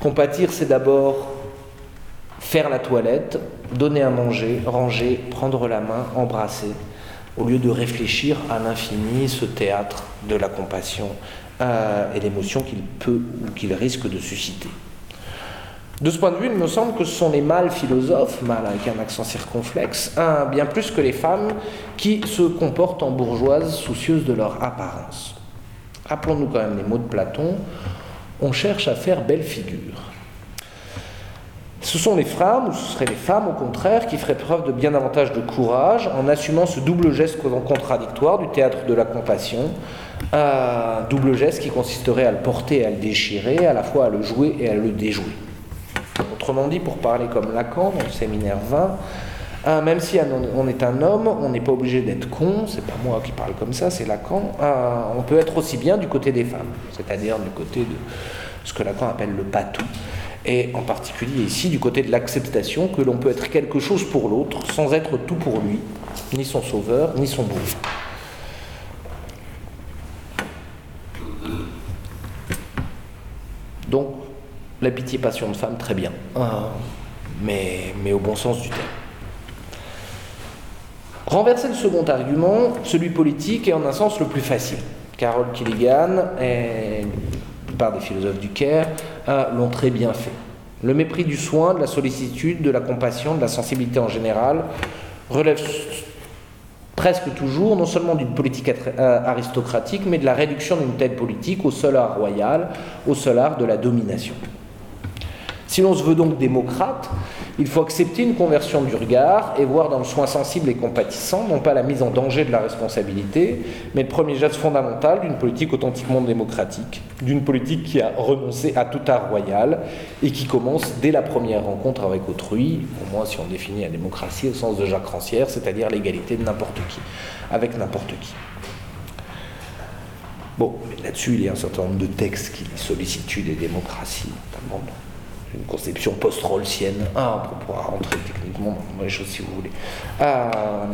Compatir, c'est d'abord faire la toilette, donner à manger, ranger, prendre la main, embrasser, au lieu de réfléchir à l'infini ce théâtre de la compassion euh, et l'émotion qu'il peut ou qu'il risque de susciter. De ce point de vue, il me semble que ce sont les mâles philosophes, mâles avec un accent circonflexe, bien plus que les femmes, qui se comportent en bourgeoises soucieuses de leur apparence. Rappelons-nous quand même les mots de Platon, on cherche à faire belle figure. Ce sont les femmes, ou ce seraient les femmes au contraire, qui feraient preuve de bien davantage de courage en assumant ce double geste contradictoire du théâtre de la compassion, un double geste qui consisterait à le porter et à le déchirer, à la fois à le jouer et à le déjouer. Autrement dit, pour parler comme Lacan dans le séminaire 20, hein, même si on est un homme, on n'est pas obligé d'être con, c'est pas moi qui parle comme ça, c'est Lacan. On peut être aussi bien du côté des femmes, c'est-à-dire du côté de ce que Lacan appelle le patou, et en particulier ici du côté de l'acceptation que l'on peut être quelque chose pour l'autre sans être tout pour lui, ni son sauveur, ni son bourreau. Donc, la pitié passion de femme, très bien. Ah. mais, mais au bon sens du terme. Renverser le second argument, celui politique, est en un sens le plus facile. Carol Killigan et la plupart des philosophes du Caire l'ont très bien fait. Le mépris du soin, de la sollicitude, de la compassion, de la sensibilité en général relève presque toujours non seulement d'une politique euh, aristocratique, mais de la réduction d'une telle politique au seul art royal, au seul art de la domination. Si l'on se veut donc démocrate, il faut accepter une conversion du regard et voir dans le soin sensible et compatissant non pas la mise en danger de la responsabilité, mais le premier geste fondamental d'une politique authentiquement démocratique, d'une politique qui a renoncé à tout art royal et qui commence dès la première rencontre avec autrui, au moins si on définit la démocratie au sens de Jacques Rancière, c'est-à-dire l'égalité de n'importe qui, avec n'importe qui. Bon, là-dessus, il y a un certain nombre de textes qui sollicitent les démocraties, notamment une conception post-rollsienne, ah, on pourra rentrer techniquement dans les choses si vous voulez, euh,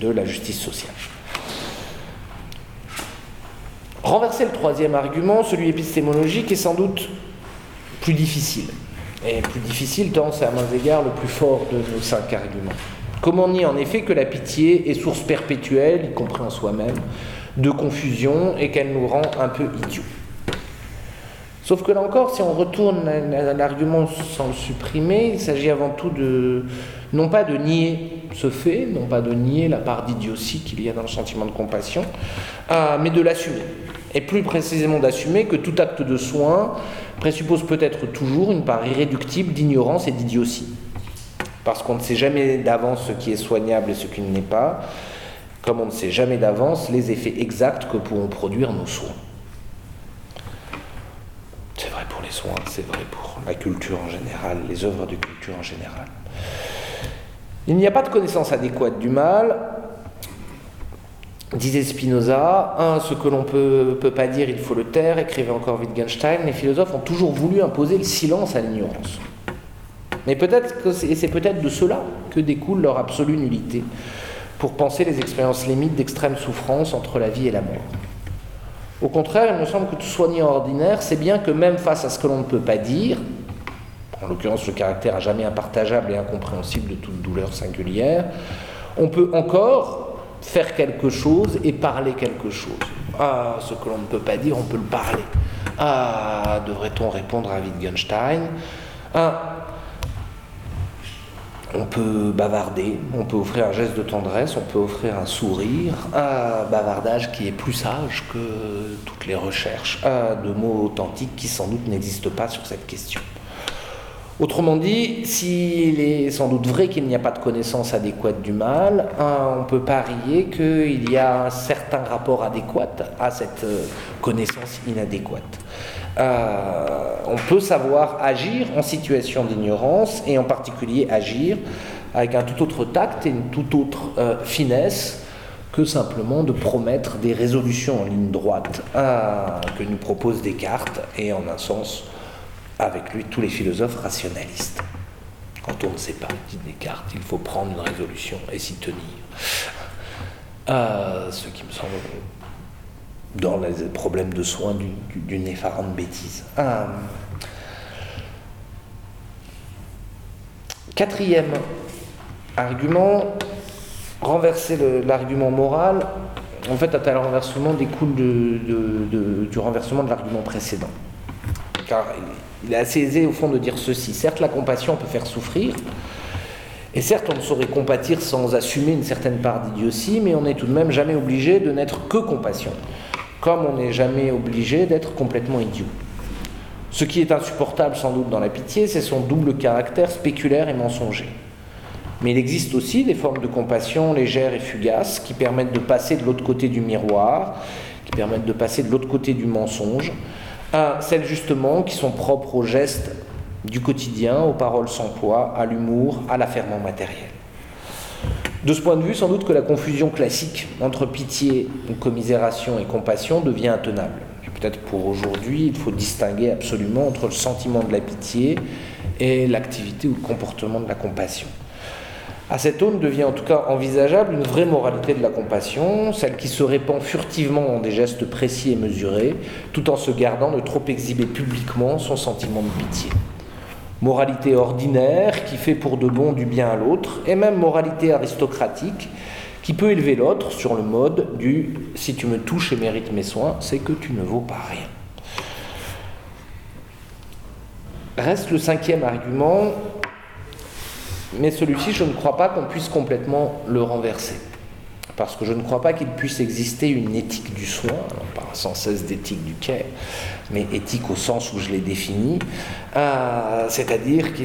de la justice sociale. Renverser le troisième argument, celui épistémologique, est sans doute plus difficile. Et plus difficile tant c'est à mains égards le plus fort de nos cinq arguments. Comment nier en effet que la pitié est source perpétuelle, y compris en soi-même, de confusion et qu'elle nous rend un peu idiots? Sauf que là encore, si on retourne l'argument sans le supprimer, il s'agit avant tout de, non pas de nier ce fait, non pas de nier la part d'idiotie qu'il y a dans le sentiment de compassion, euh, mais de l'assumer. Et plus précisément d'assumer que tout acte de soin présuppose peut-être toujours une part irréductible d'ignorance et d'idiotie. Parce qu'on ne sait jamais d'avance ce qui est soignable et ce qui ne l'est pas, comme on ne sait jamais d'avance les effets exacts que pourront produire nos soins. Les soins, c'est vrai pour la culture en général, les œuvres de culture en général. Il n'y a pas de connaissance adéquate du mal. Disait Spinoza, ce que l'on ne peut, pas dire, il faut le taire, écrivait encore Wittgenstein, les philosophes ont toujours voulu imposer le silence à l'ignorance. Mais peut-être c'est peut-être de cela que découle leur absolue nullité, pour penser les expériences limites d'extrême souffrance entre la vie et la mort. Au contraire, il me semble que tout soignant ordinaire sait bien que même face à ce que l'on ne peut pas dire, en l'occurrence le caractère à jamais impartageable et incompréhensible de toute douleur singulière, on peut encore faire quelque chose et parler quelque chose. Ah, ce que l'on ne peut pas dire, on peut le parler. Ah, devrait-on répondre à Wittgenstein? Ah, on peut bavarder, on peut offrir un geste de tendresse, on peut offrir un sourire, un bavardage qui est plus sage que toutes les recherches de mots authentiques qui sans doute n'existent pas sur cette question. Autrement dit, s'il est sans doute vrai qu'il n'y a pas de connaissance adéquate du mal, on peut parier qu'il y a un certain rapport adéquat à cette euh, connaissance inadéquate. Euh, on peut savoir agir en situation d'ignorance et en particulier agir avec un tout autre tact et une toute autre euh, finesse que simplement de promettre des résolutions en ligne droite que nous propose Descartes et en un sens avec lui tous les philosophes rationalistes. Quand on ne sait pas, dit Descartes, il faut prendre une résolution et s'y tenir. Euh, ce qui me semble dans les problèmes de soins d'une effarante bêtise. Euh, quatrième argument, renverser l'argument moral, en fait, un tel renversement découle du renversement de l'argument précédent. Car il est assez aisé au fond de dire ceci. Certes, la compassion peut faire souffrir, et certes, on ne saurait compatir sans assumer une certaine part d'idiotie, mais on n'est tout de même jamais obligé de n'être que compassion, comme on n'est jamais obligé d'être complètement idiot. Ce qui est insupportable sans doute dans la pitié, c'est son double caractère spéculaire et mensonger. Mais il existe aussi des formes de compassion légères et fugaces qui permettent de passer de l'autre côté du miroir, qui permettent de passer de l'autre côté du mensonge, à celles justement qui sont propres aux gestes du quotidien, aux paroles sans poids, à l'humour, à l'affairement matériel. De ce point de vue, sans doute que la confusion classique entre pitié, commisération et compassion devient intenable. Peut-être pour aujourd'hui, il faut distinguer absolument entre le sentiment de la pitié et l'activité ou le comportement de la compassion. À cette aune devient en tout cas envisageable une vraie moralité de la compassion, celle qui se répand furtivement dans des gestes précis et mesurés, tout en se gardant de trop exhiber publiquement son sentiment de pitié. Moralité ordinaire qui fait pour de bon du bien à l'autre, et même moralité aristocratique qui peut élever l'autre sur le mode du si tu me touches et mérites mes soins, c'est que tu ne vaux pas rien. Reste le cinquième argument, mais celui-ci, je ne crois pas qu'on puisse complètement le renverser. Parce que je ne crois pas qu'il puisse exister une éthique du soin, pas sans cesse d'éthique du quai, mais éthique au sens où je l'ai définie, euh, c'est-à-dire que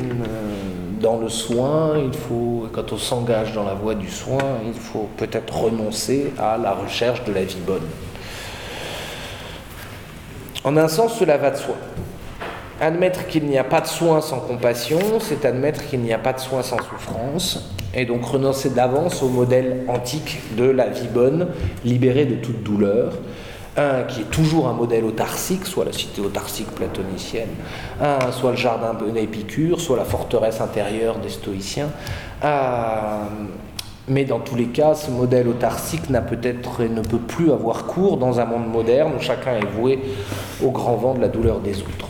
dans le soin, il faut, quand on s'engage dans la voie du soin, il faut peut-être renoncer à la recherche de la vie bonne. En un sens, cela va de soi. Admettre qu'il n'y a pas de soin sans compassion, c'est admettre qu'il n'y a pas de soin sans souffrance, et donc renoncer d'avance au modèle antique de la vie bonne, libérée de toute douleur, un qui est toujours un modèle autarcique, soit la cité autarcique platonicienne, soit le jardin épicure, soit la forteresse intérieure des stoïciens. mais dans tous les cas, ce modèle autarcique n'a peut-être et ne peut plus avoir cours dans un monde moderne où chacun est voué au grand vent de la douleur des autres.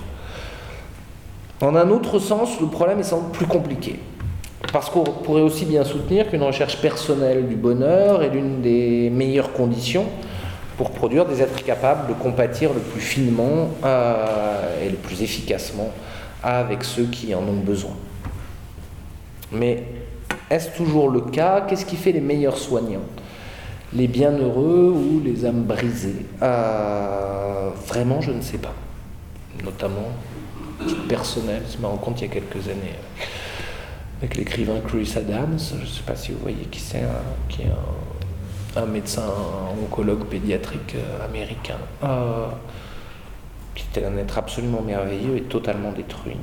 En un autre sens, le problème est sans doute plus compliqué. Parce qu'on pourrait aussi bien soutenir qu'une recherche personnelle du bonheur est l'une des meilleures conditions pour produire des êtres capables de compatir le plus finement euh, et le plus efficacement avec ceux qui en ont besoin. Mais est-ce toujours le cas? Qu'est-ce qui fait les meilleurs soignants? Les bienheureux ou les âmes brisées? Euh, Vraiment, je ne sais pas. Notamment, personnel, je me rends compte il y a quelques années avec l'écrivain Chris Adams, je ne sais pas si vous voyez qui c'est, qui est un, médecin oncologue pédiatrique euh, américain, euh, qui était un être absolument merveilleux et totalement détruit,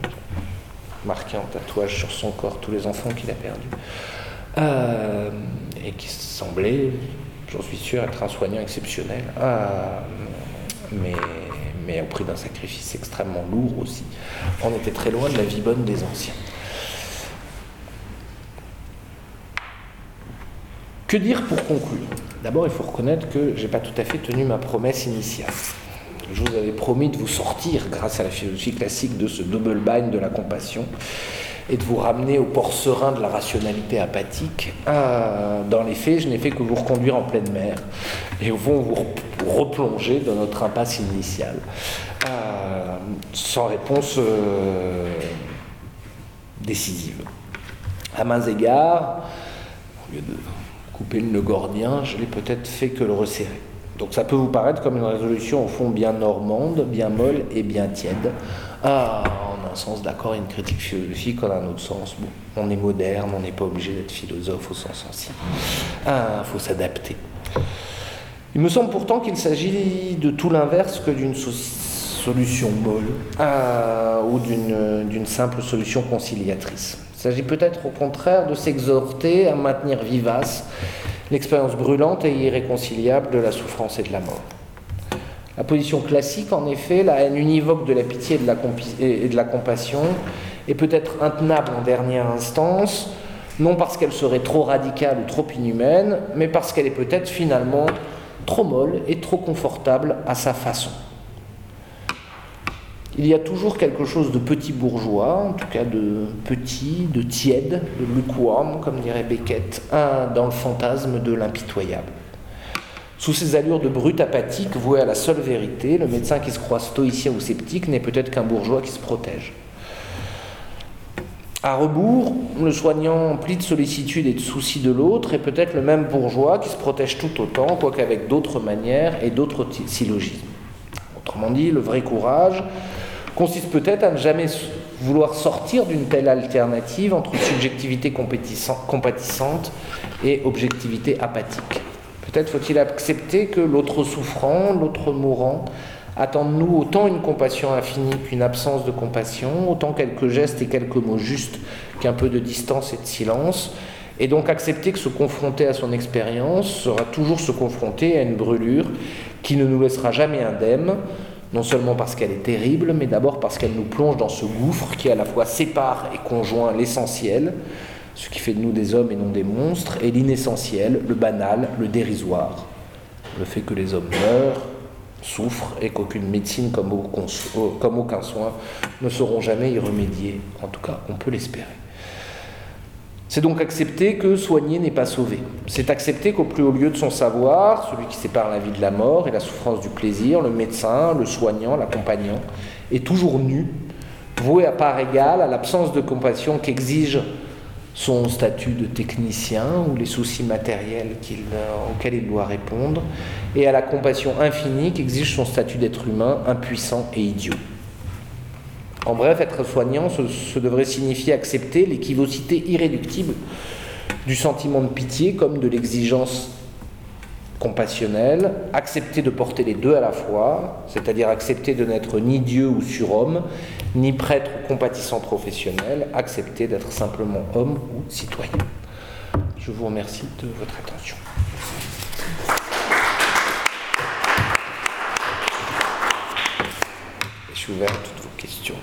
marqué en tatouage sur son corps tous les enfants qu'il a perdus, euh, et qui semblait, j'en suis sûr, être un soignant exceptionnel, mais, mais au prix d'un sacrifice extrêmement lourd aussi. On était très loin de la vie bonne des anciens. Que dire pour conclure? D'abord, il faut reconnaître que je n'ai pas tout à fait tenu ma promesse initiale. Je vous avais promis de vous sortir, grâce à la philosophie classique, de ce double bind de la compassion et de vous ramener au port serein de la rationalité apathique. Euh, dans les faits, je n'ai fait que vous reconduire en pleine mer et fond vous replonger dans notre impasse initiale, euh, sans réponse euh, décisive. À mains égards, au lieu de couper le nœud gordien, je l'ai peut-être fait que le resserrer. Donc ça peut vous paraître comme une résolution au fond bien normande, bien molle et bien tiède. Ah, en un sens d'accord, une critique philosophique, en un autre sens, bon, on est moderne, on n'est pas obligé d'être philosophe au sens ancien. Ah, il faut s'adapter. Il me semble pourtant qu'il s'agit de tout l'inverse que d'une solution molle ah, ou d'une simple solution conciliatrice. Il s'agit peut-être au contraire de s'exhorter à maintenir vivace l'expérience brûlante et irréconciliable de la souffrance et de la mort. La position classique, en effet, la haine univoque de la pitié et de la compassion, est peut-être intenable en dernière instance, non parce qu'elle serait trop radicale ou trop inhumaine, mais parce qu'elle est peut-être finalement trop molle et trop confortable à sa façon il y a toujours quelque chose de petit bourgeois, en tout cas de petit, de tiède, de lukewarm, comme dirait Beckett, dans le fantasme de l'impitoyable. Sous ces allures de brute apathique voué à la seule vérité, le médecin qui se croit stoïcien ou sceptique n'est peut-être qu'un bourgeois qui se protège. À rebours, le soignant empli de sollicitude et de soucis de l'autre est peut-être le même bourgeois qui se protège tout autant, quoique avec d'autres manières et d'autres syllogismes. Autrement dit, le vrai courage, consiste peut-être à ne jamais vouloir sortir d'une telle alternative entre subjectivité compatissante et objectivité apathique. Peut-être faut-il accepter que l'autre souffrant, l'autre mourant, attend de nous autant une compassion infinie qu'une absence de compassion, autant quelques gestes et quelques mots justes qu'un peu de distance et de silence, et donc accepter que se confronter à son expérience sera toujours se confronter à une brûlure qui ne nous laissera jamais indemnes, non seulement parce qu'elle est terrible, mais d'abord parce qu'elle nous plonge dans ce gouffre qui à la fois sépare et conjoint l'essentiel, ce qui fait de nous des hommes et non des monstres, et l'inessentiel, le banal, le dérisoire, le fait que les hommes meurent, souffrent et qu'aucune médecine comme aucun soin ne sauront jamais y remédier. En tout cas, on peut l'espérer. C'est donc accepter que soigner n'est pas sauver. C'est accepter qu'au plus haut lieu de son savoir, celui qui sépare la vie de la mort et la souffrance du plaisir, le médecin, le soignant, l'accompagnant, est toujours nu, voué à part égale à l'absence de compassion qu'exige son statut de technicien ou les soucis matériels euh, auxquels il doit répondre, et à la compassion infinie qu'exige son statut d'être humain impuissant et idiot. En bref, être soignant, ce, devrait signifier accepter l'équivocité irréductible du sentiment de pitié comme de l'exigence compassionnelle, accepter de porter les deux à la fois, c'est-à-dire accepter de n'être ni Dieu ou surhomme, ni prêtre ou compatissant professionnel, accepter d'être simplement homme ou citoyen. Je vous remercie de votre attention. Je suis ouvert à toutes vos questions.